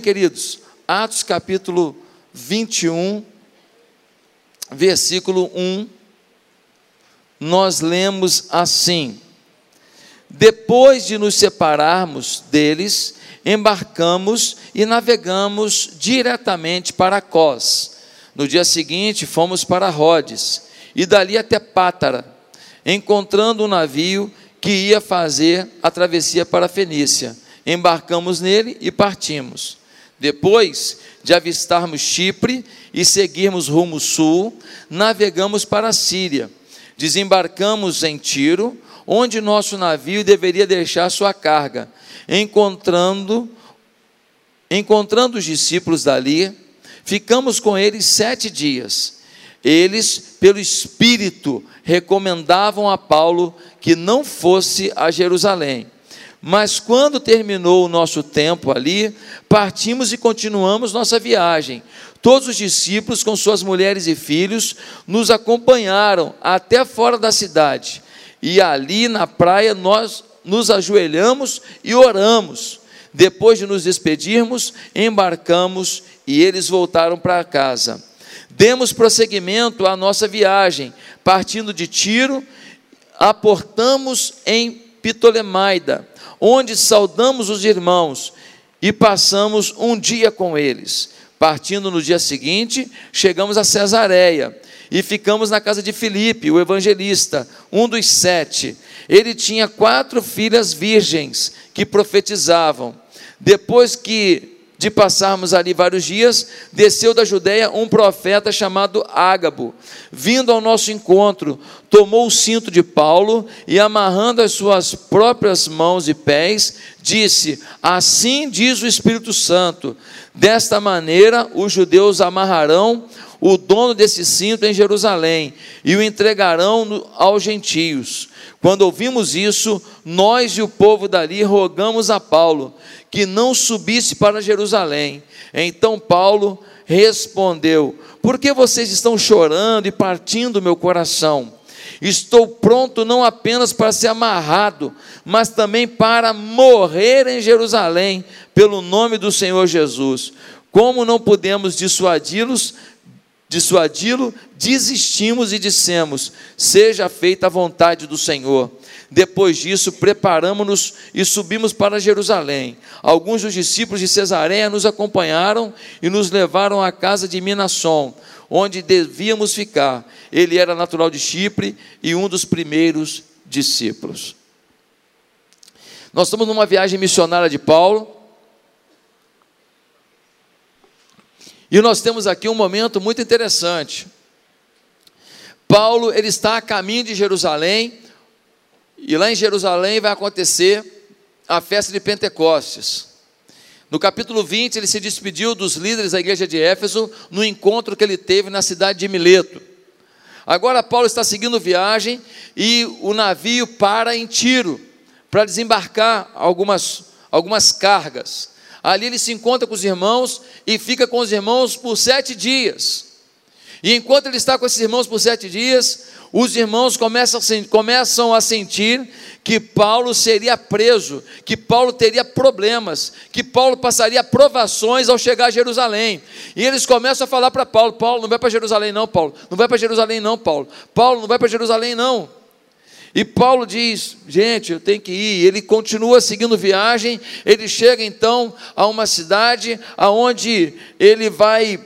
queridos? Atos capítulo 21, versículo 1, nós lemos assim: Depois de nos separarmos deles, embarcamos e navegamos diretamente para Cós. No dia seguinte, fomos para Rhodes e dali até Pátara, encontrando um navio que ia fazer a travessia para a Fenícia. Embarcamos nele e partimos. Depois de avistarmos Chipre e seguirmos rumo sul, navegamos para a Síria. Desembarcamos em Tiro, onde nosso navio deveria deixar sua carga. Encontrando, encontrando os discípulos dali, ficamos com eles sete dias. Eles, pelo Espírito, recomendavam a Paulo que não fosse a Jerusalém. Mas quando terminou o nosso tempo ali, partimos e continuamos nossa viagem. Todos os discípulos, com suas mulheres e filhos, nos acompanharam até fora da cidade. E ali na praia nós nos ajoelhamos e oramos. Depois de nos despedirmos, embarcamos e eles voltaram para casa. Demos prosseguimento à nossa viagem, partindo de Tiro, aportamos em Ptolemaida, onde saudamos os irmãos e passamos um dia com eles. Partindo no dia seguinte, chegamos a Cesareia e ficamos na casa de Filipe, o evangelista, um dos sete. Ele tinha quatro filhas virgens que profetizavam. Depois que de passarmos ali vários dias, desceu da Judéia um profeta chamado Ágabo, vindo ao nosso encontro, tomou o cinto de Paulo e, amarrando as suas próprias mãos e pés, disse: Assim diz o Espírito Santo: desta maneira os judeus amarrarão o dono desse cinto em Jerusalém e o entregarão aos gentios. Quando ouvimos isso, nós e o povo dali rogamos a Paulo que não subisse para Jerusalém. Então Paulo respondeu: Por que vocês estão chorando e partindo meu coração? Estou pronto não apenas para ser amarrado, mas também para morrer em Jerusalém, pelo nome do Senhor Jesus. Como não podemos dissuadi-los, dissuadi-lo, desistimos e dissemos: Seja feita a vontade do Senhor. Depois disso, preparamos-nos e subimos para Jerusalém. Alguns dos discípulos de Cesareia nos acompanharam e nos levaram à casa de Minasson, onde devíamos ficar. Ele era natural de Chipre e um dos primeiros discípulos. Nós estamos numa viagem missionária de Paulo. E nós temos aqui um momento muito interessante. Paulo, ele está a caminho de Jerusalém, e lá em Jerusalém vai acontecer a festa de Pentecostes. No capítulo 20, ele se despediu dos líderes da igreja de Éfeso no encontro que ele teve na cidade de Mileto. Agora Paulo está seguindo viagem e o navio para em Tiro para desembarcar algumas, algumas cargas. Ali ele se encontra com os irmãos e fica com os irmãos por sete dias. E enquanto ele está com esses irmãos por sete dias, os irmãos começam, começam a sentir que Paulo seria preso, que Paulo teria problemas, que Paulo passaria provações ao chegar a Jerusalém. E eles começam a falar para Paulo: Paulo, não vai para Jerusalém, não, Paulo. Não vai para Jerusalém, não, Paulo. Paulo, não vai para Jerusalém, não. E Paulo diz: gente, eu tenho que ir. Ele continua seguindo viagem. Ele chega então a uma cidade aonde ele vai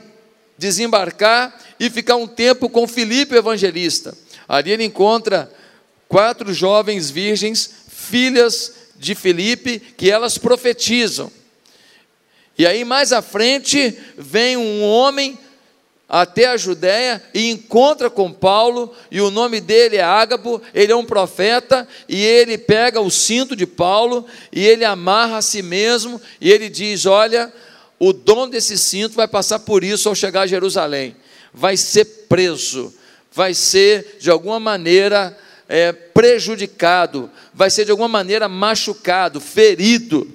desembarcar e ficar um tempo com Filipe o evangelista. Ali ele encontra quatro jovens virgens, filhas de Filipe, que elas profetizam. E aí mais à frente vem um homem até a Judéia e encontra com Paulo, e o nome dele é Ágabo, ele é um profeta, e ele pega o cinto de Paulo, e ele amarra a si mesmo, e ele diz: Olha, o dono desse cinto vai passar por isso ao chegar a Jerusalém, vai ser preso, vai ser de alguma maneira é, prejudicado, vai ser de alguma maneira machucado, ferido.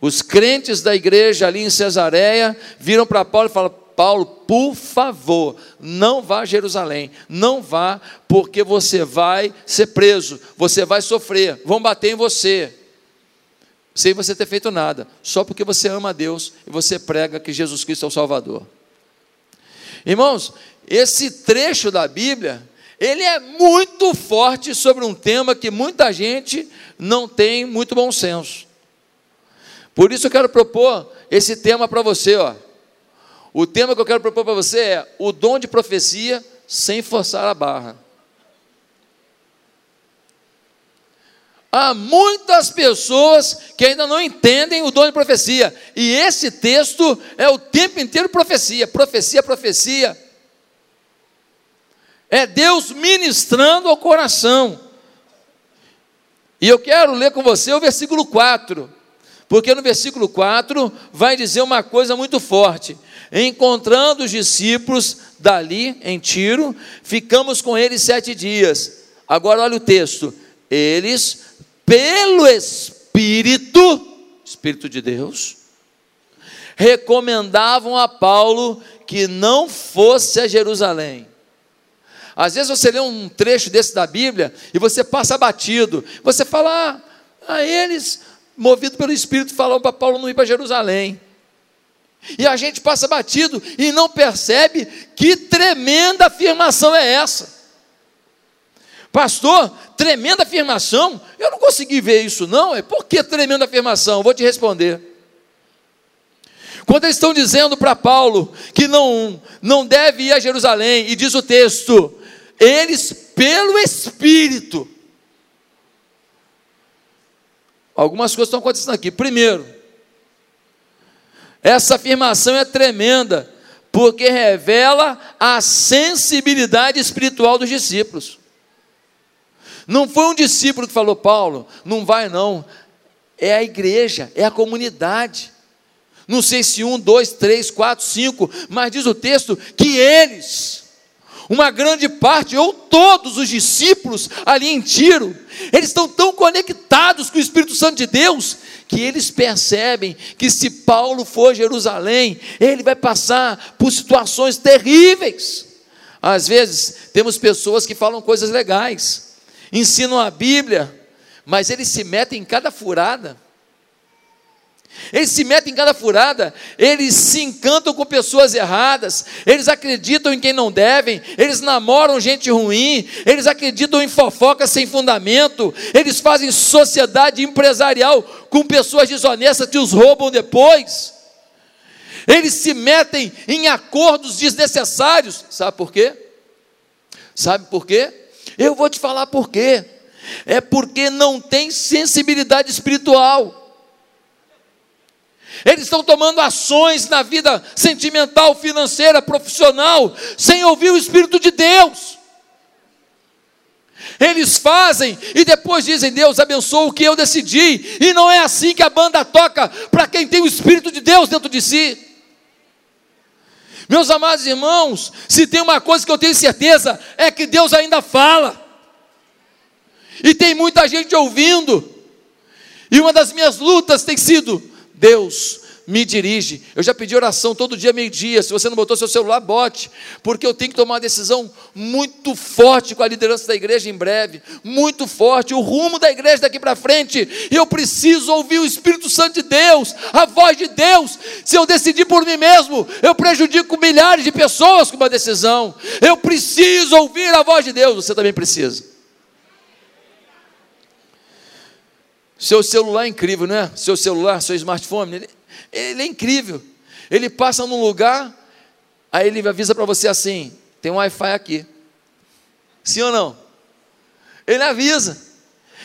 Os crentes da igreja ali em Cesareia viram para Paulo e falaram: Paulo, por favor, não vá a Jerusalém, não vá, porque você vai ser preso, você vai sofrer, vão bater em você. sem você ter feito nada, só porque você ama a Deus e você prega que Jesus Cristo é o Salvador. Irmãos, esse trecho da Bíblia, ele é muito forte sobre um tema que muita gente não tem muito bom senso. Por isso eu quero propor esse tema para você, ó. O tema que eu quero propor para você é o dom de profecia sem forçar a barra. Há muitas pessoas que ainda não entendem o dom de profecia, e esse texto é o tempo inteiro profecia, profecia, profecia. É Deus ministrando ao coração. E eu quero ler com você o versículo 4, porque no versículo 4 vai dizer uma coisa muito forte. Encontrando os discípulos dali em Tiro, ficamos com eles sete dias. Agora olha o texto. Eles pelo Espírito, Espírito de Deus, recomendavam a Paulo que não fosse a Jerusalém. Às vezes você lê um trecho desse da Bíblia e você passa batido. Você fala, ah, a eles, movido pelo Espírito, falaram para Paulo não ir para Jerusalém. E a gente passa batido e não percebe que tremenda afirmação é essa. Pastor, tremenda afirmação. Eu não consegui ver isso, não. É por que tremenda afirmação? Vou te responder. Quando eles estão dizendo para Paulo que não, não deve ir a Jerusalém, e diz o texto, eles pelo Espírito. Algumas coisas estão acontecendo aqui. Primeiro, essa afirmação é tremenda, porque revela a sensibilidade espiritual dos discípulos. Não foi um discípulo que falou, Paulo, não vai não. É a igreja, é a comunidade. Não sei se um, dois, três, quatro, cinco, mas diz o texto que eles, uma grande parte, ou todos os discípulos ali em Tiro, eles estão tão conectados com o Espírito Santo de Deus, que eles percebem que se Paulo for a Jerusalém, ele vai passar por situações terríveis. Às vezes, temos pessoas que falam coisas legais, ensinam a Bíblia, mas eles se metem em cada furada. Eles se metem em cada furada, eles se encantam com pessoas erradas, eles acreditam em quem não devem, eles namoram gente ruim, eles acreditam em fofoca sem fundamento, eles fazem sociedade empresarial com pessoas desonestas que os roubam depois. Eles se metem em acordos desnecessários, sabe por quê? Sabe por quê? Eu vou te falar por quê. É porque não tem sensibilidade espiritual. Eles estão tomando ações na vida sentimental, financeira, profissional, sem ouvir o Espírito de Deus. Eles fazem e depois dizem: Deus abençoa o que eu decidi. E não é assim que a banda toca para quem tem o Espírito de Deus dentro de si. Meus amados irmãos, se tem uma coisa que eu tenho certeza, é que Deus ainda fala. E tem muita gente ouvindo. E uma das minhas lutas tem sido: Deus, me dirige. Eu já pedi oração todo dia, meio-dia. Se você não botou seu celular, bote, porque eu tenho que tomar uma decisão muito forte com a liderança da igreja em breve, muito forte, o rumo da igreja daqui para frente. Eu preciso ouvir o Espírito Santo de Deus, a voz de Deus. Se eu decidir por mim mesmo, eu prejudico milhares de pessoas com uma decisão. Eu preciso ouvir a voz de Deus. Você também precisa. Seu celular é incrível, não é? Seu celular, seu smartphone, ele ele é incrível. Ele passa num lugar, aí ele avisa para você assim: tem um Wi-Fi aqui. Sim ou não? Ele avisa.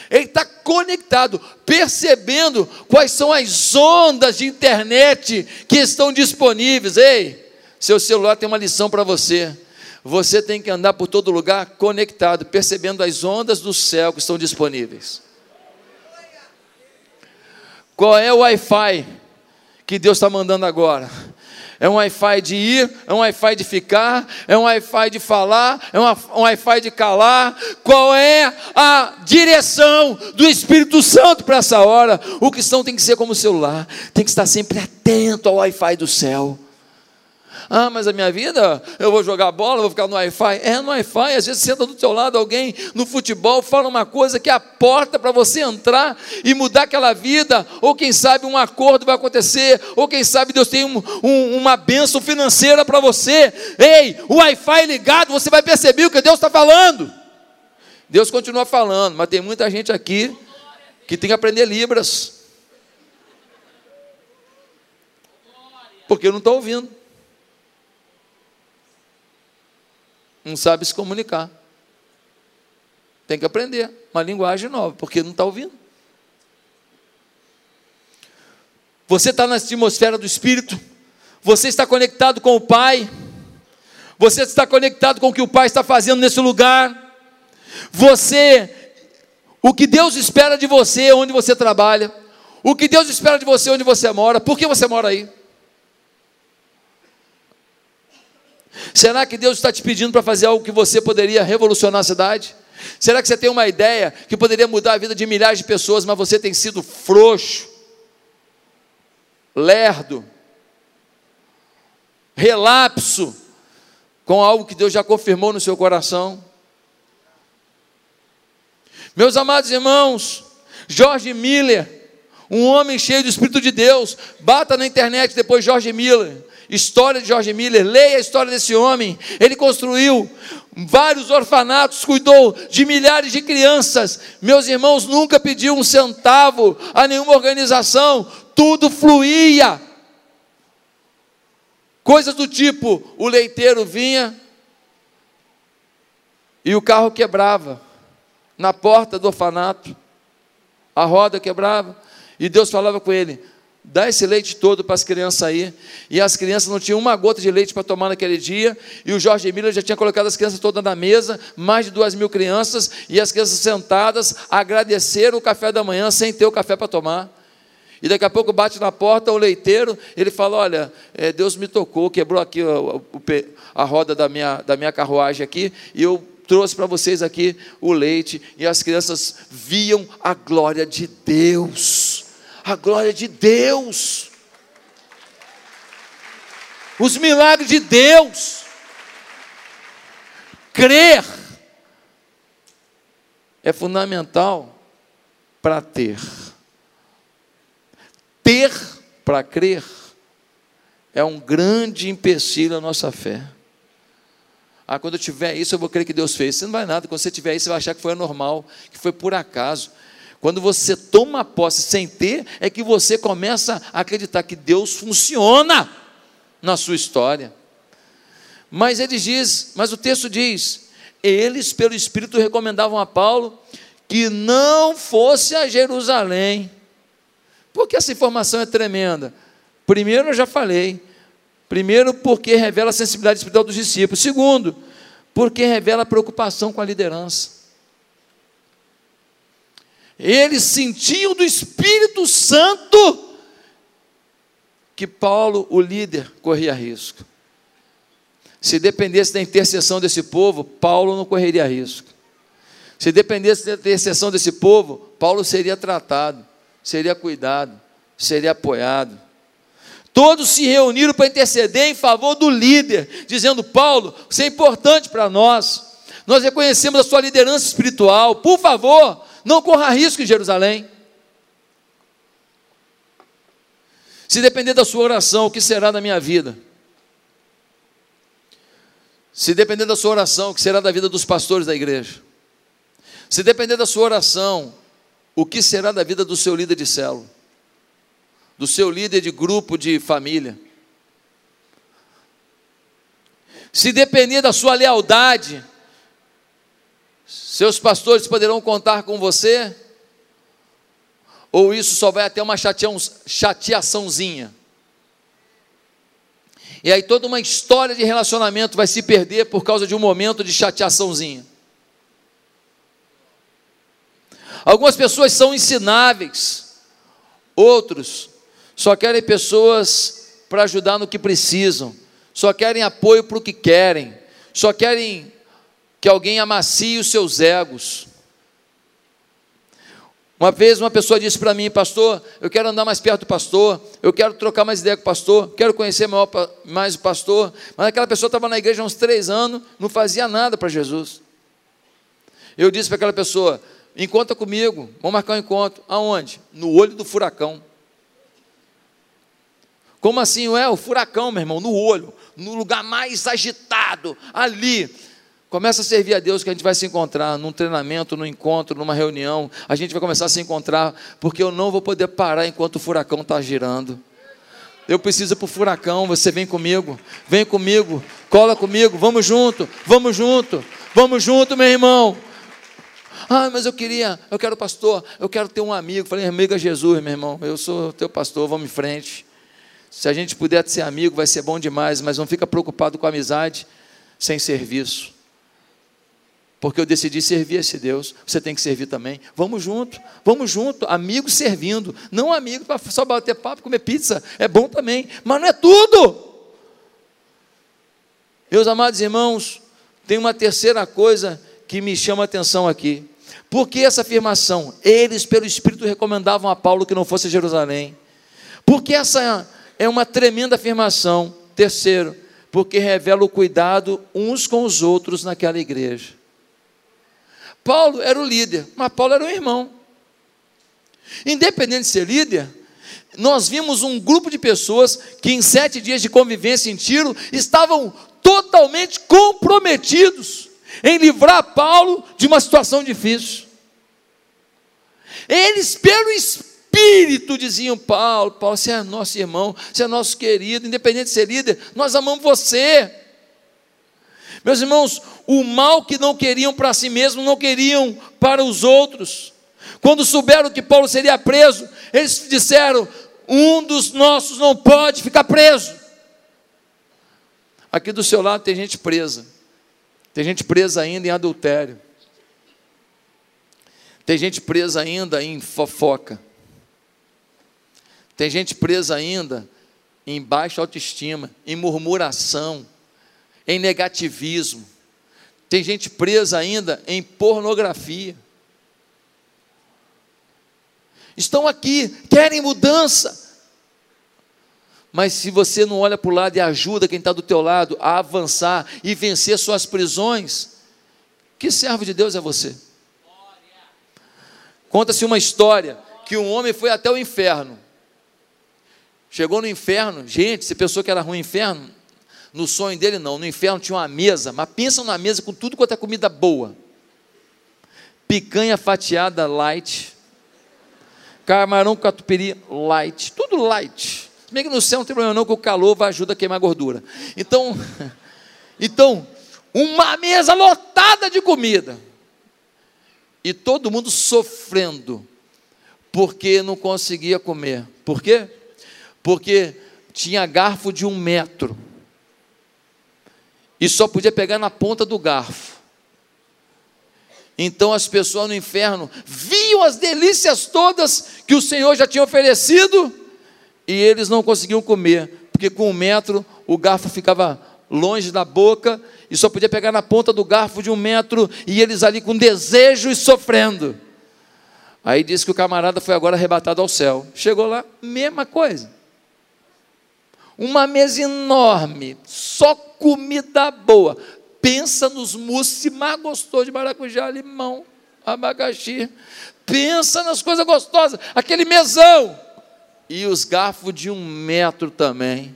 Ele está conectado, percebendo quais são as ondas de internet que estão disponíveis. Ei, seu celular tem uma lição para você. Você tem que andar por todo lugar conectado, percebendo as ondas do céu que estão disponíveis. Qual é o Wi-Fi? que Deus está mandando agora. É um Wi-Fi de ir, é um Wi-Fi de ficar, é um Wi-Fi de falar, é um Wi-Fi de calar. Qual é a direção do Espírito Santo para essa hora? O cristão tem que ser como o celular, tem que estar sempre atento ao Wi-Fi do céu. Ah, mas a minha vida, eu vou jogar bola, vou ficar no Wi-Fi. É no Wi-Fi, às vezes senta do teu lado alguém no futebol, fala uma coisa que é a porta para você entrar e mudar aquela vida, ou quem sabe um acordo vai acontecer, ou quem sabe Deus tem um, um, uma bênção financeira para você. Ei, o Wi-Fi ligado, você vai perceber o que Deus está falando. Deus continua falando, mas tem muita gente aqui que tem que aprender Libras. Porque não está ouvindo. Não sabe se comunicar. Tem que aprender uma linguagem nova, porque não está ouvindo. Você está na atmosfera do Espírito, você está conectado com o Pai, você está conectado com o que o Pai está fazendo nesse lugar. Você, o que Deus espera de você onde você trabalha, o que Deus espera de você onde você mora, por que você mora aí? Será que Deus está te pedindo para fazer algo que você poderia revolucionar a cidade? Será que você tem uma ideia que poderia mudar a vida de milhares de pessoas, mas você tem sido frouxo, lerdo, relapso com algo que Deus já confirmou no seu coração? Meus amados irmãos, Jorge Miller, um homem cheio do Espírito de Deus, bata na internet depois Jorge Miller, história de Jorge Miller, leia a história desse homem. Ele construiu vários orfanatos, cuidou de milhares de crianças. Meus irmãos, nunca pediu um centavo a nenhuma organização, tudo fluía. Coisas do tipo: o leiteiro vinha e o carro quebrava na porta do orfanato, a roda quebrava, e Deus falava com ele: dá esse leite todo para as crianças aí. E as crianças não tinham uma gota de leite para tomar naquele dia. E o Jorge Emílio já tinha colocado as crianças todas na mesa, mais de duas mil crianças, e as crianças sentadas agradeceram o café da manhã sem ter o café para tomar. E daqui a pouco bate na porta o leiteiro, ele fala: Olha, é, Deus me tocou, quebrou aqui a roda da minha, da minha carruagem aqui, e eu trouxe para vocês aqui o leite, e as crianças viam a glória de Deus. A glória de Deus. Os milagres de Deus. Crer é fundamental para ter. Ter para crer é um grande empecilho à nossa fé. Ah, quando eu tiver isso, eu vou crer que Deus fez. Você não vai nada. Quando você tiver isso, você vai achar que foi anormal, que foi por acaso. Quando você toma posse sem ter, é que você começa a acreditar que Deus funciona na sua história. Mas ele diz, mas o texto diz: eles, pelo Espírito, recomendavam a Paulo que não fosse a Jerusalém. Porque essa informação é tremenda. Primeiro, eu já falei, Primeiro, porque revela a sensibilidade espiritual dos discípulos. Segundo, porque revela preocupação com a liderança. Eles sentiam do Espírito Santo que Paulo, o líder, corria risco. Se dependesse da intercessão desse povo, Paulo não correria risco. Se dependesse da intercessão desse povo, Paulo seria tratado, seria cuidado, seria apoiado. Todos se reuniram para interceder em favor do líder, dizendo: Paulo, você é importante para nós. Nós reconhecemos a sua liderança espiritual. Por favor, não corra risco em Jerusalém. Se depender da sua oração, o que será da minha vida? Se depender da sua oração, o que será da vida dos pastores da igreja? Se depender da sua oração, o que será da vida do seu líder de célula? do seu líder de grupo de família. Se depender da sua lealdade, seus pastores poderão contar com você? Ou isso só vai até uma chateaçãozinha? E aí toda uma história de relacionamento vai se perder por causa de um momento de chateaçãozinha. Algumas pessoas são ensináveis, outros só querem pessoas para ajudar no que precisam, só querem apoio para o que querem, só querem que alguém amacie os seus egos. Uma vez uma pessoa disse para mim, pastor, eu quero andar mais perto do pastor, eu quero trocar mais ideia com o pastor, quero conhecer mais o pastor, mas aquela pessoa estava na igreja há uns três anos, não fazia nada para Jesus. Eu disse para aquela pessoa, encontra comigo, vamos marcar um encontro. Aonde? No olho do furacão. Como assim? É o furacão, meu irmão, no olho, no lugar mais agitado, ali. Começa a servir a Deus que a gente vai se encontrar num treinamento, num encontro, numa reunião. A gente vai começar a se encontrar, porque eu não vou poder parar enquanto o furacão está girando. Eu preciso para o furacão, você vem comigo, vem comigo, cola comigo, vamos junto, vamos junto, vamos junto, meu irmão. Ah, mas eu queria, eu quero pastor, eu quero ter um amigo. Falei, amigo é Jesus, meu irmão, eu sou teu pastor, vamos em frente. Se a gente puder ser amigo, vai ser bom demais, mas não fica preocupado com a amizade sem serviço porque eu decidi servir esse Deus, você tem que servir também. Vamos junto, vamos junto, amigos servindo, não amigo para só bater papo, comer pizza, é bom também, mas não é tudo. Meus amados irmãos, tem uma terceira coisa que me chama a atenção aqui. Por que essa afirmação? Eles, pelo Espírito, recomendavam a Paulo que não fosse a Jerusalém. Porque essa é uma tremenda afirmação. Terceiro, porque revela o cuidado uns com os outros naquela igreja. Paulo era o líder, mas Paulo era um irmão. Independente de ser líder, nós vimos um grupo de pessoas que em sete dias de convivência em Tiro estavam totalmente comprometidos em livrar Paulo de uma situação difícil. Eles, pelo Espírito, diziam: Paulo, Paulo, você é nosso irmão, você é nosso querido, independente de ser líder, nós amamos você. Meus irmãos, o mal que não queriam para si mesmos, não queriam para os outros. Quando souberam que Paulo seria preso, eles disseram: um dos nossos não pode ficar preso. Aqui do seu lado tem gente presa, tem gente presa ainda em adultério, tem gente presa ainda em fofoca, tem gente presa ainda em baixa autoestima, em murmuração em negativismo. Tem gente presa ainda em pornografia. Estão aqui, querem mudança. Mas se você não olha para o lado e ajuda quem está do teu lado a avançar e vencer suas prisões, que servo de Deus é você? Conta-se uma história que um homem foi até o inferno. Chegou no inferno, gente, você pensou que era ruim inferno? No sonho dele, não. No inferno tinha uma mesa, mas pensa numa mesa com tudo quanto é comida boa: picanha fatiada light, camarão catupiry light, tudo light. Se bem que no céu não tem problema, não, que o calor vai ajudar a queimar gordura. Então, então, uma mesa lotada de comida. E todo mundo sofrendo, porque não conseguia comer. Por quê? Porque tinha garfo de um metro e só podia pegar na ponta do garfo. Então as pessoas no inferno viam as delícias todas que o Senhor já tinha oferecido e eles não conseguiam comer, porque com um metro o garfo ficava longe da boca e só podia pegar na ponta do garfo de um metro e eles ali com desejo e sofrendo. Aí diz que o camarada foi agora arrebatado ao céu. Chegou lá, mesma coisa uma mesa enorme, só comida boa. Pensa nos mousses mais gostosos de maracujá, limão, abacaxi. Pensa nas coisas gostosas, aquele mesão. E os garfos de um metro também.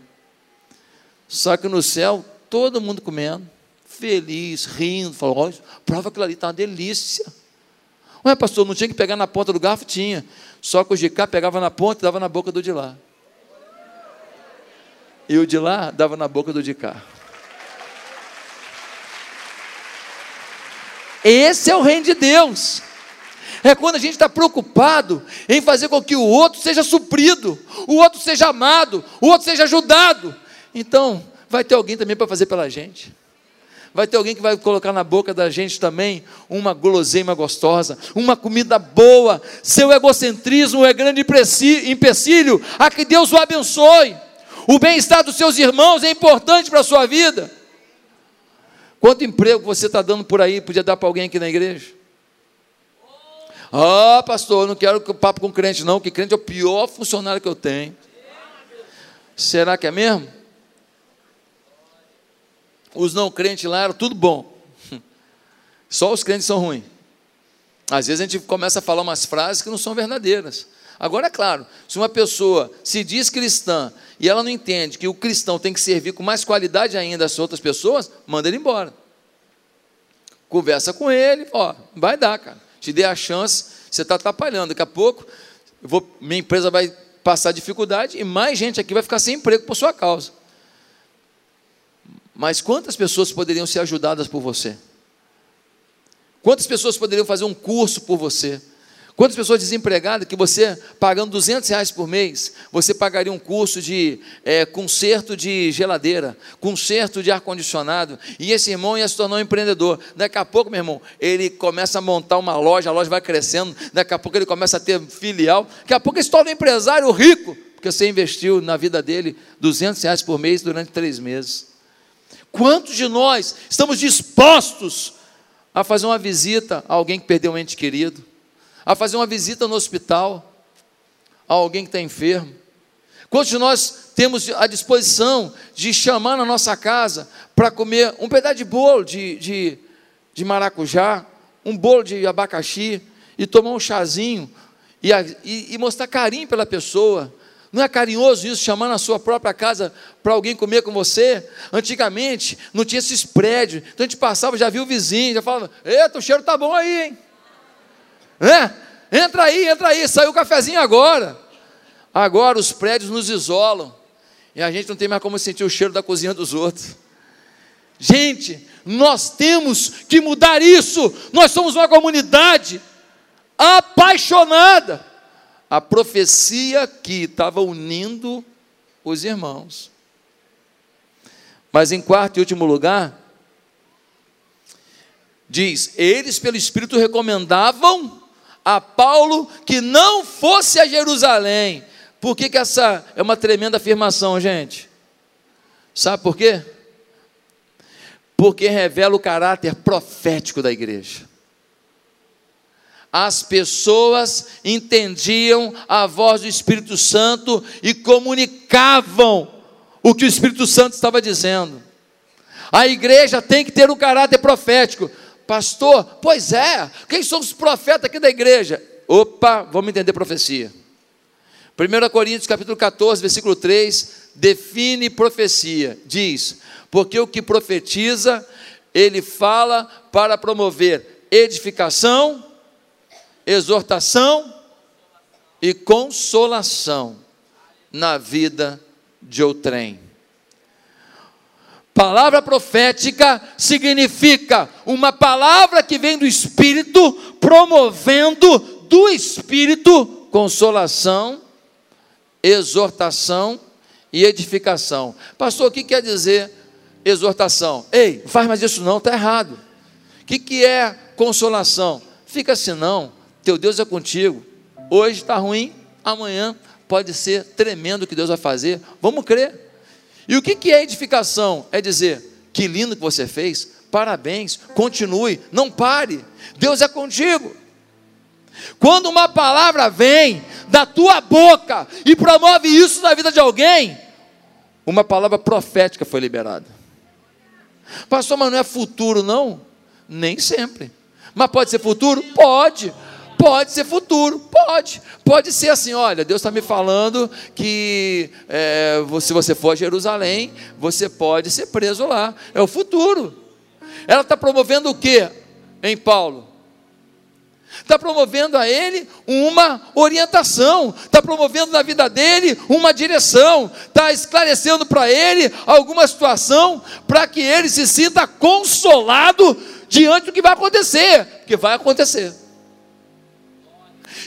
Só que no céu, todo mundo comendo, feliz, rindo, olha, prova aquilo ali está uma delícia. Ué, pastor, não tinha que pegar na ponta do garfo? Tinha. Só que o de cá pegava na ponta e dava na boca do de lá e o de lá dava na boca do de cá. Esse é o reino de Deus. É quando a gente está preocupado em fazer com que o outro seja suprido, o outro seja amado, o outro seja ajudado. Então, vai ter alguém também para fazer pela gente. Vai ter alguém que vai colocar na boca da gente também uma guloseima gostosa, uma comida boa. Seu egocentrismo é grande empecilho. A que Deus o abençoe. O bem-estar dos seus irmãos é importante para a sua vida. Quanto emprego você está dando por aí, podia dar para alguém aqui na igreja? Ah, pastor, eu não quero papo com crente, não, que crente é o pior funcionário que eu tenho. Será que é mesmo? Os não crentes lá eram tudo bom. Só os crentes são ruins. Às vezes a gente começa a falar umas frases que não são verdadeiras. Agora, é claro, se uma pessoa se diz cristã e ela não entende que o cristão tem que servir com mais qualidade ainda as outras pessoas, manda ele embora. Conversa com ele, ó, vai dar, cara. Te dê a chance, você está atrapalhando. Daqui a pouco, vou, minha empresa vai passar dificuldade e mais gente aqui vai ficar sem emprego por sua causa. Mas quantas pessoas poderiam ser ajudadas por você? Quantas pessoas poderiam fazer um curso por você? Quantas pessoas desempregadas que você, pagando 200 reais por mês, você pagaria um curso de é, conserto de geladeira, conserto de ar-condicionado, e esse irmão ia se tornar um empreendedor. Daqui a pouco, meu irmão, ele começa a montar uma loja, a loja vai crescendo, daqui a pouco ele começa a ter filial, daqui a pouco ele se torna um empresário rico, porque você investiu na vida dele 200 reais por mês durante três meses. Quantos de nós estamos dispostos a fazer uma visita a alguém que perdeu um ente querido? A fazer uma visita no hospital a alguém que está enfermo? Quantos de nós temos a disposição de chamar na nossa casa para comer um pedaço de bolo de, de, de, maracujá, um bolo de abacaxi e tomar um chazinho e, e, e mostrar carinho pela pessoa? Não é carinhoso isso, chamar na sua própria casa para alguém comer com você? Antigamente não tinha esses prédios, então a gente passava, já viu o vizinho, já falava: Eita, o cheiro tá bom aí, hein? Entra aí, entra aí, saiu o cafezinho agora. Agora os prédios nos isolam. E a gente não tem mais como sentir o cheiro da cozinha dos outros. Gente, nós temos que mudar isso. Nós somos uma comunidade apaixonada. A profecia que estava unindo os irmãos. Mas em quarto e último lugar, diz: eles pelo Espírito recomendavam a Paulo que não fosse a Jerusalém. Por que, que essa é uma tremenda afirmação, gente? Sabe por quê? Porque revela o caráter profético da igreja. As pessoas entendiam a voz do Espírito Santo e comunicavam o que o Espírito Santo estava dizendo. A igreja tem que ter um caráter profético. Pastor, pois é, quem são os profetas aqui da igreja? Opa, vamos entender profecia. 1 Coríntios capítulo 14, versículo 3, define profecia. Diz: Porque o que profetiza, ele fala para promover edificação, exortação e consolação na vida de outrem. Palavra profética significa uma palavra que vem do Espírito, promovendo do Espírito consolação, exortação e edificação. Pastor, o que quer dizer exortação? Ei, faz mais isso não, está errado. O que, que é consolação? Fica assim não, teu Deus é contigo. Hoje está ruim, amanhã pode ser tremendo o que Deus vai fazer. Vamos crer. E o que é edificação? É dizer, que lindo que você fez, parabéns, continue, não pare, Deus é contigo. Quando uma palavra vem da tua boca e promove isso na vida de alguém, uma palavra profética foi liberada. Pastor, mas não é futuro, não? Nem sempre. Mas pode ser futuro? Pode. Pode ser futuro, pode. Pode ser assim: olha, Deus está me falando que é, se você for a Jerusalém, você pode ser preso lá. É o futuro. Ela está promovendo o que em Paulo? Está promovendo a ele uma orientação, está promovendo na vida dele uma direção, está esclarecendo para ele alguma situação para que ele se sinta consolado diante do que vai acontecer, porque vai acontecer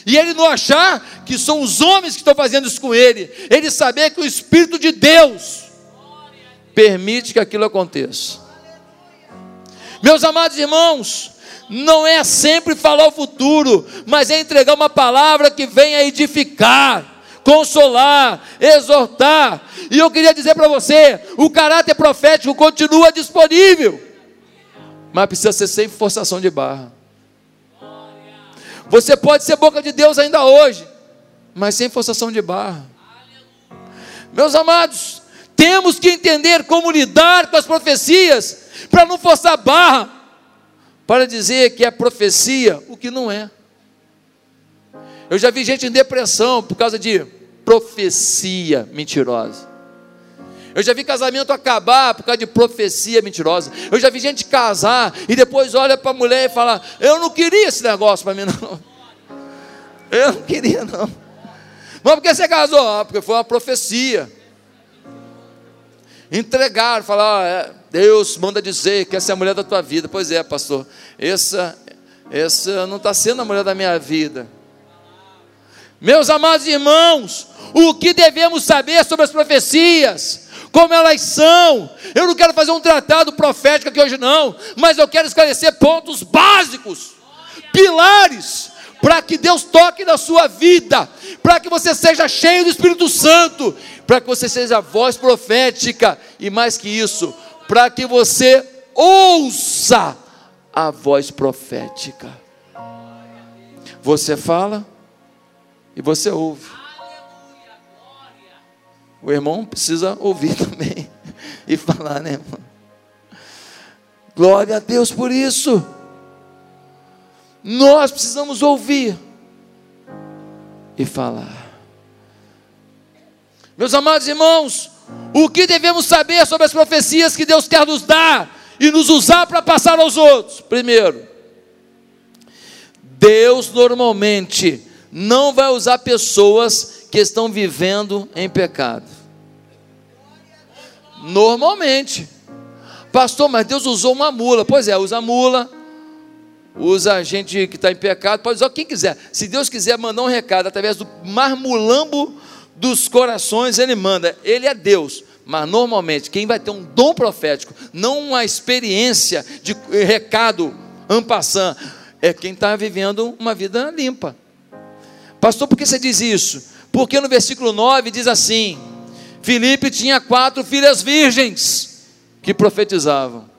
e ele não achar que são os homens que estão fazendo isso com ele, ele saber que o Espírito de Deus permite que aquilo aconteça. Meus amados irmãos, não é sempre falar o futuro, mas é entregar uma palavra que venha edificar, consolar, exortar. E eu queria dizer para você: o caráter profético continua disponível, mas precisa ser sem forçação de barra. Você pode ser boca de Deus ainda hoje, mas sem forçação de barra. Meus amados, temos que entender como lidar com as profecias, para não forçar barra, para dizer que é profecia o que não é. Eu já vi gente em depressão por causa de profecia mentirosa. Eu já vi casamento acabar por causa de profecia mentirosa. Eu já vi gente casar e depois olha para a mulher e fala: Eu não queria esse negócio para mim, não. Eu não queria, não. Mas por que você casou? Ah, porque foi uma profecia. Entregaram, falaram: é, Deus manda dizer que essa é a mulher da tua vida. Pois é, pastor. Essa, essa não está sendo a mulher da minha vida. Meus amados irmãos, o que devemos saber sobre as profecias? Como elas são? Eu não quero fazer um tratado profético aqui hoje, não, mas eu quero esclarecer pontos básicos, pilares, para que Deus toque na sua vida, para que você seja cheio do Espírito Santo, para que você seja a voz profética, e mais que isso, para que você ouça a voz profética. Você fala, e você ouve. O irmão precisa ouvir também e falar, né, irmão? Glória a Deus por isso. Nós precisamos ouvir e falar. Meus amados irmãos, o que devemos saber sobre as profecias que Deus quer nos dar e nos usar para passar aos outros? Primeiro, Deus normalmente não vai usar pessoas que estão vivendo em pecado. Normalmente. Pastor, mas Deus usou uma mula. Pois é, usa mula, usa gente que está em pecado, pode usar quem quiser. Se Deus quiser mandar um recado através do marmulambo dos corações, Ele manda. Ele é Deus. Mas normalmente, quem vai ter um dom profético, não uma experiência de recado ampassant, é quem está vivendo uma vida limpa. Pastor, por que você diz isso? Porque no versículo 9 diz assim: Filipe tinha quatro filhas virgens que profetizavam.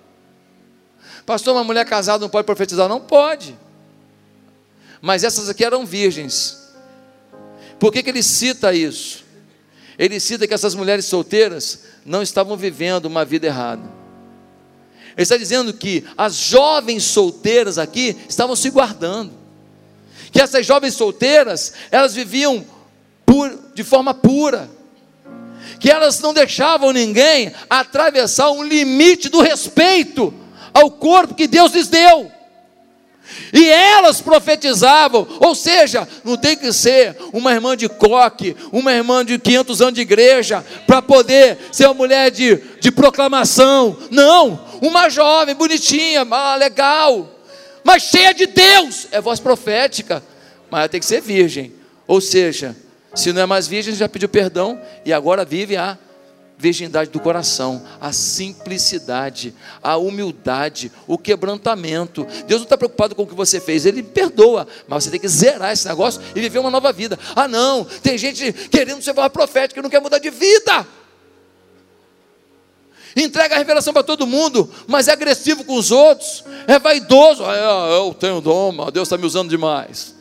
Pastor, uma mulher casada não pode profetizar? Não pode. Mas essas aqui eram virgens. Por que, que ele cita isso? Ele cita que essas mulheres solteiras não estavam vivendo uma vida errada. Ele está dizendo que as jovens solteiras aqui estavam se guardando que essas jovens solteiras, elas viviam de forma pura, que elas não deixavam ninguém atravessar um limite do respeito ao corpo que Deus lhes deu. E elas profetizavam, ou seja, não tem que ser uma irmã de coque, uma irmã de 500 anos de igreja, para poder ser uma mulher de, de proclamação. Não, uma jovem, bonitinha, legal, mas cheia de Deus, é voz profética, mas ela tem que ser virgem. Ou seja, se não é mais virgem, já pediu perdão e agora vive a virgindade do coração, a simplicidade, a humildade, o quebrantamento. Deus não está preocupado com o que você fez, Ele perdoa, mas você tem que zerar esse negócio e viver uma nova vida. Ah, não, tem gente querendo ser voz profética que não quer mudar de vida entrega a revelação para todo mundo, mas é agressivo com os outros, é vaidoso. Ah, eu tenho dom, Deus está me usando demais.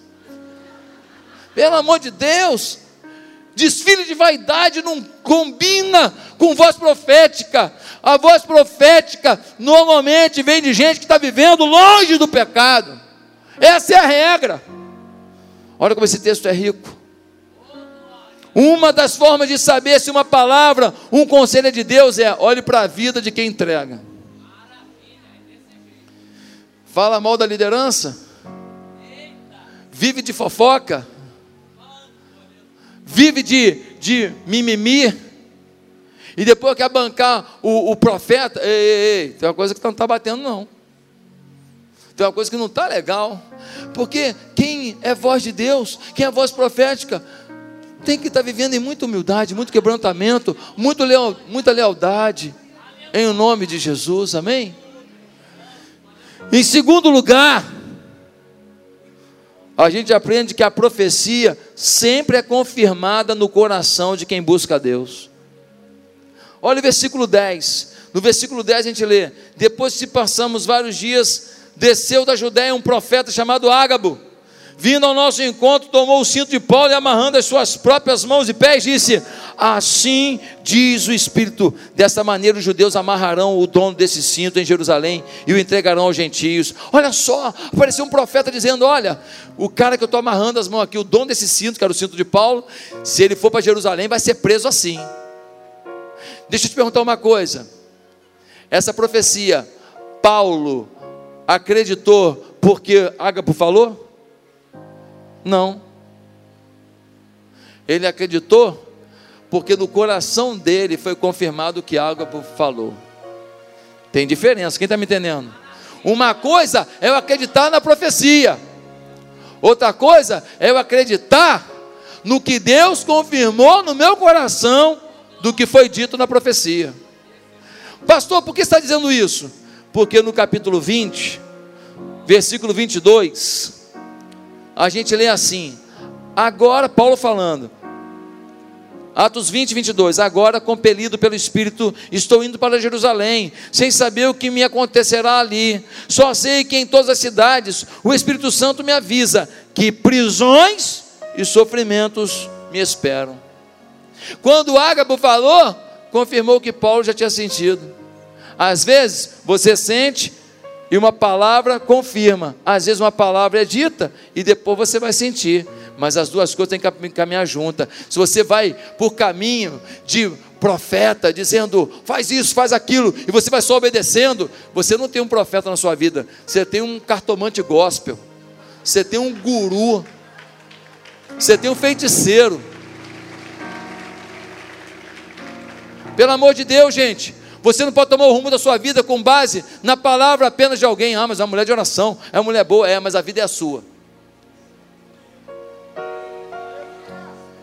Pelo amor de Deus, desfile de vaidade não combina com voz profética. A voz profética normalmente vem de gente que está vivendo longe do pecado. Essa é a regra. Olha como esse texto é rico. Uma das formas de saber se uma palavra, um conselho é de Deus é olhe para a vida de quem entrega. Fala mal da liderança? Vive de fofoca? Vive de, de mimimi? E depois quer bancar o, o profeta? Ei, ei, ei, tem uma coisa que não está batendo, não. Tem uma coisa que não está legal. Porque quem é voz de Deus, quem é voz profética, tem que estar vivendo em muita humildade, muito quebrantamento, muito leal, muita lealdade, em nome de Jesus, amém? Em segundo lugar, a gente aprende que a profecia sempre é confirmada no coração de quem busca a Deus. Olha o versículo 10. No versículo 10 a gente lê: Depois que passamos vários dias, desceu da Judéia um profeta chamado Ágabo vindo ao nosso encontro, tomou o cinto de Paulo e amarrando as suas próprias mãos e pés, disse: Assim diz o Espírito, desta maneira os judeus amarrarão o dono desse cinto em Jerusalém e o entregarão aos gentios. Olha só, apareceu um profeta dizendo: Olha, o cara que eu estou amarrando as mãos aqui, o dono desse cinto, que era o cinto de Paulo, se ele for para Jerusalém, vai ser preso assim. Deixa eu te perguntar uma coisa. Essa profecia, Paulo acreditou porque Ágapo falou? Não. Ele acreditou porque no coração dele foi confirmado o que Ágapo falou. Tem diferença, quem está me entendendo? Uma coisa é eu acreditar na profecia, outra coisa é eu acreditar no que Deus confirmou no meu coração do que foi dito na profecia. Pastor, por que está dizendo isso? Porque no capítulo 20, versículo 22, a gente lê assim: agora, Paulo falando, Atos 20, 22. Agora, compelido pelo Espírito, estou indo para Jerusalém, sem saber o que me acontecerá ali. Só sei que em todas as cidades o Espírito Santo me avisa que prisões e sofrimentos me esperam. Quando Ágabo falou, confirmou que Paulo já tinha sentido. Às vezes você sente e uma palavra confirma. Às vezes uma palavra é dita e depois você vai sentir. Mas as duas coisas têm que caminhar juntas. Se você vai por caminho de profeta, dizendo faz isso, faz aquilo, e você vai só obedecendo, você não tem um profeta na sua vida, você tem um cartomante gospel, você tem um guru, você tem um feiticeiro. Pelo amor de Deus, gente. Você não pode tomar o rumo da sua vida com base na palavra apenas de alguém. Ah, mas é uma mulher de oração, é uma mulher boa, é, mas a vida é a sua.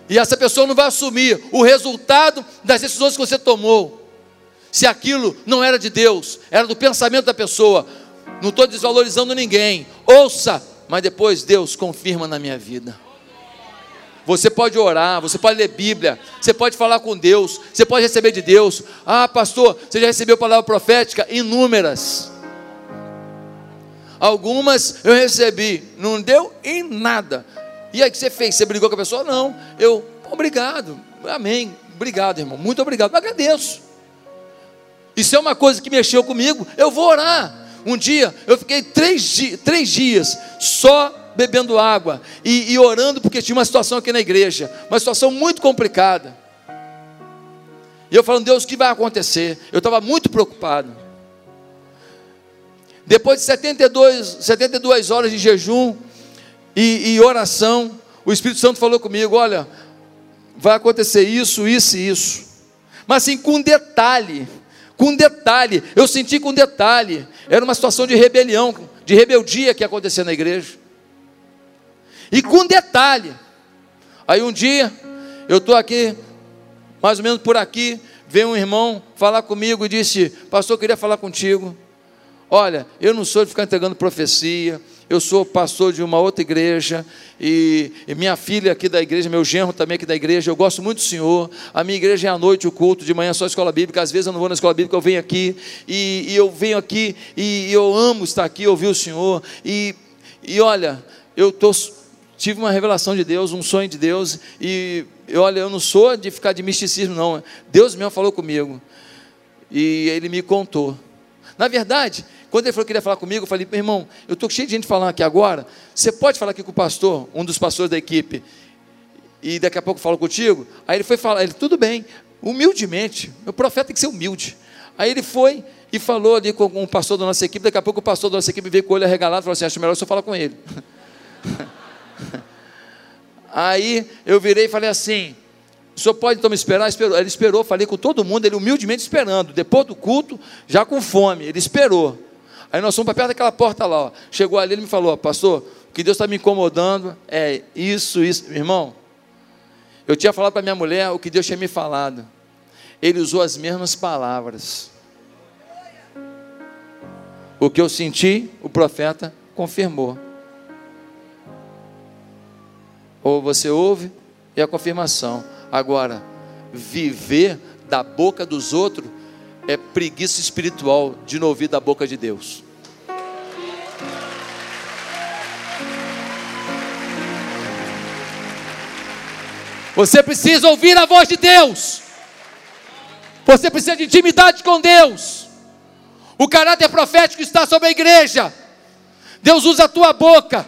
E essa pessoa não vai assumir o resultado das decisões que você tomou. Se aquilo não era de Deus, era do pensamento da pessoa. Não estou desvalorizando ninguém. Ouça, mas depois Deus confirma na minha vida. Você pode orar, você pode ler Bíblia, você pode falar com Deus, você pode receber de Deus. Ah, pastor, você já recebeu palavra profética? Inúmeras. Algumas eu recebi, não deu em nada. E aí o que você fez? Você brigou com a pessoa? Não. Eu, obrigado, amém, obrigado, irmão, muito obrigado, agradeço. Isso é uma coisa que mexeu comigo, eu vou orar. Um dia eu fiquei três, três dias só bebendo água e, e orando porque tinha uma situação aqui na igreja, uma situação muito complicada. E eu falando, Deus, o que vai acontecer? Eu estava muito preocupado. Depois de 72, 72 horas de jejum e, e, oração, o Espírito Santo falou comigo: olha, vai acontecer isso, isso e isso. Mas assim, com detalhe, com detalhe, eu senti com detalhe. Era uma situação de rebelião, de rebeldia que ia acontecer na igreja. E com detalhe. Aí um dia, eu estou aqui, mais ou menos por aqui, veio um irmão falar comigo e disse: Pastor, eu queria falar contigo. Olha, eu não sou de ficar entregando profecia, eu sou pastor de uma outra igreja, e, e, minha filha aqui da igreja, meu genro também aqui da igreja, eu gosto muito do Senhor. A minha igreja é à noite o culto, de manhã só a escola bíblica, às vezes eu não vou na escola bíblica, eu venho aqui, e, e eu venho aqui, e, e, eu amo estar aqui, ouvir o Senhor, e, e olha, eu estou tive uma revelação de Deus, um sonho de Deus, e olha, eu não sou de ficar de misticismo, não. Deus mesmo falou comigo. E ele me contou. Na verdade, quando ele falou que queria falar comigo, eu falei, meu irmão, eu estou cheio de gente falando aqui agora. Você pode falar aqui com o pastor, um dos pastores da equipe, e daqui a pouco falo contigo? Aí ele foi falar, ele, tudo bem, humildemente, o profeta tem que ser humilde. Aí ele foi e falou ali com o pastor da nossa equipe, daqui a pouco o pastor da nossa equipe veio com o olho arregalado e falou assim: acho melhor você falar com ele. Aí eu virei e falei assim: o senhor pode então me esperar? Esperou. Ele esperou, falei com todo mundo, ele humildemente esperando. Depois do culto, já com fome, ele esperou. Aí nós fomos para perto daquela porta lá. Ó. Chegou ali, ele me falou: Pastor, o que Deus está me incomodando é isso, isso. Irmão, eu tinha falado para minha mulher o que Deus tinha me falado. Ele usou as mesmas palavras. O que eu senti, o profeta confirmou. Ou você ouve e a confirmação. Agora, viver da boca dos outros é preguiça espiritual de não ouvir da boca de Deus. Você precisa ouvir a voz de Deus. Você precisa de intimidade com Deus. O caráter profético está sobre a igreja. Deus usa a tua boca.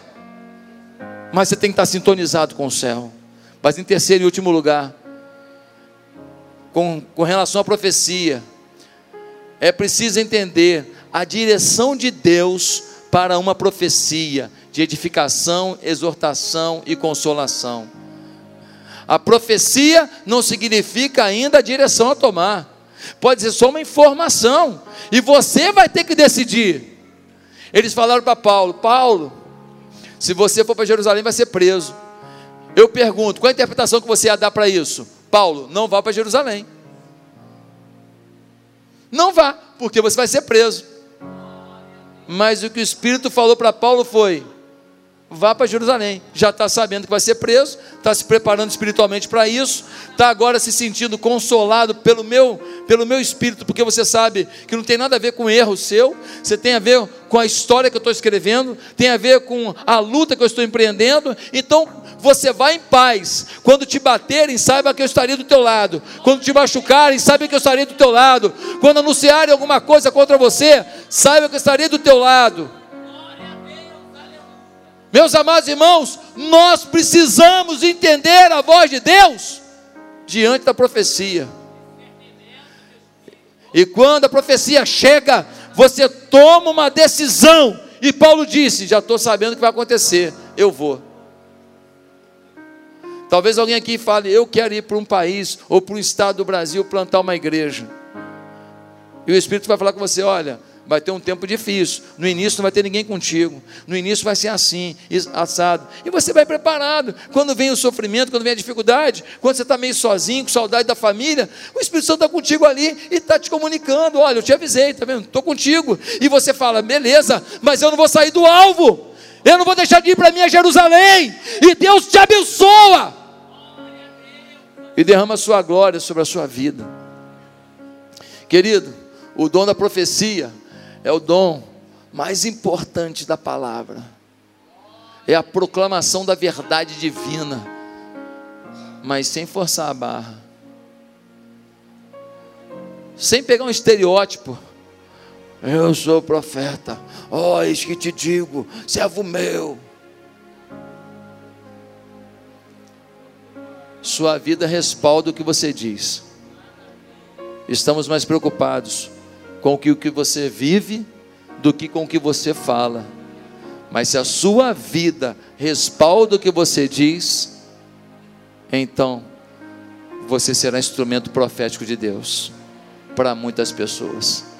Mas você tem que estar sintonizado com o céu. Mas em terceiro e último lugar, com, com relação à profecia, é preciso entender a direção de Deus para uma profecia de edificação, exortação e consolação. A profecia não significa ainda a direção a tomar pode ser só uma informação, e você vai ter que decidir. Eles falaram para Paulo: Paulo, se você for para Jerusalém, vai ser preso. Eu pergunto: qual a interpretação que você ia dar para isso? Paulo, não vá para Jerusalém. Não vá, porque você vai ser preso. Mas o que o Espírito falou para Paulo foi: vá para Jerusalém. Já está sabendo que vai ser preso, está se preparando espiritualmente para isso, está agora se sentindo consolado pelo meu, pelo meu espírito, porque você sabe que não tem nada a ver com erro seu, você tem a ver com a história que eu estou escrevendo, tem a ver com a luta que eu estou empreendendo. Então você vai em paz. Quando te baterem, saiba que eu estarei do teu lado. Quando te machucarem, saiba que eu estarei do teu lado. Quando anunciarem alguma coisa contra você, saiba que eu estarei do teu lado. Meus amados irmãos, nós precisamos entender a voz de Deus diante da profecia. E quando a profecia chega, você toma uma decisão. E Paulo disse: Já estou sabendo o que vai acontecer, eu vou. Talvez alguém aqui fale: Eu quero ir para um país ou para um estado do Brasil plantar uma igreja. E o Espírito vai falar com você: Olha, vai ter um tempo difícil. No início não vai ter ninguém contigo. No início vai ser assim, assado. E você vai preparado. Quando vem o sofrimento, quando vem a dificuldade, quando você está meio sozinho, com saudade da família, o Espírito Santo está contigo ali e está te comunicando. Olha, eu te avisei, tá vendo? Estou contigo. E você fala, beleza, mas eu não vou sair do alvo. Eu não vou deixar de ir para minha Jerusalém. E Deus te abençoa. E derrama a sua glória sobre a sua vida. Querido, o dom da profecia é o dom mais importante da palavra. É a proclamação da verdade divina, mas sem forçar a barra. Sem pegar um estereótipo. Eu sou profeta. Ó, oh, eis que te digo, servo meu. Sua vida respalda o que você diz. Estamos mais preocupados com o que você vive do que com o que você fala. Mas se a sua vida respalda o que você diz, então você será instrumento profético de Deus para muitas pessoas.